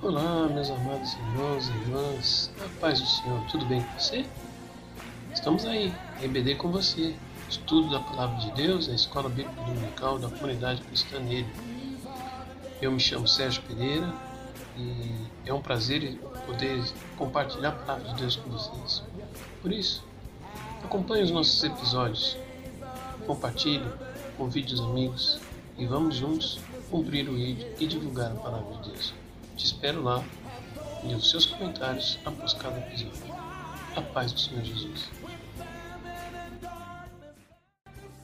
Olá, meus amados irmãos e irmãs, a paz do Senhor, tudo bem com você? Estamos aí, EBD com você, estudo da Palavra de Deus, a Escola Bíblica Dominical da Comunidade Cristã nele. Eu me chamo Sérgio Pereira e é um prazer poder compartilhar a Palavra de Deus com vocês. Por isso, acompanhe os nossos episódios, compartilhe, convide os amigos e vamos juntos cumprir o ID e divulgar a Palavra de Deus. Te espero lá e os seus comentários após cada episódio. A paz do Senhor Jesus.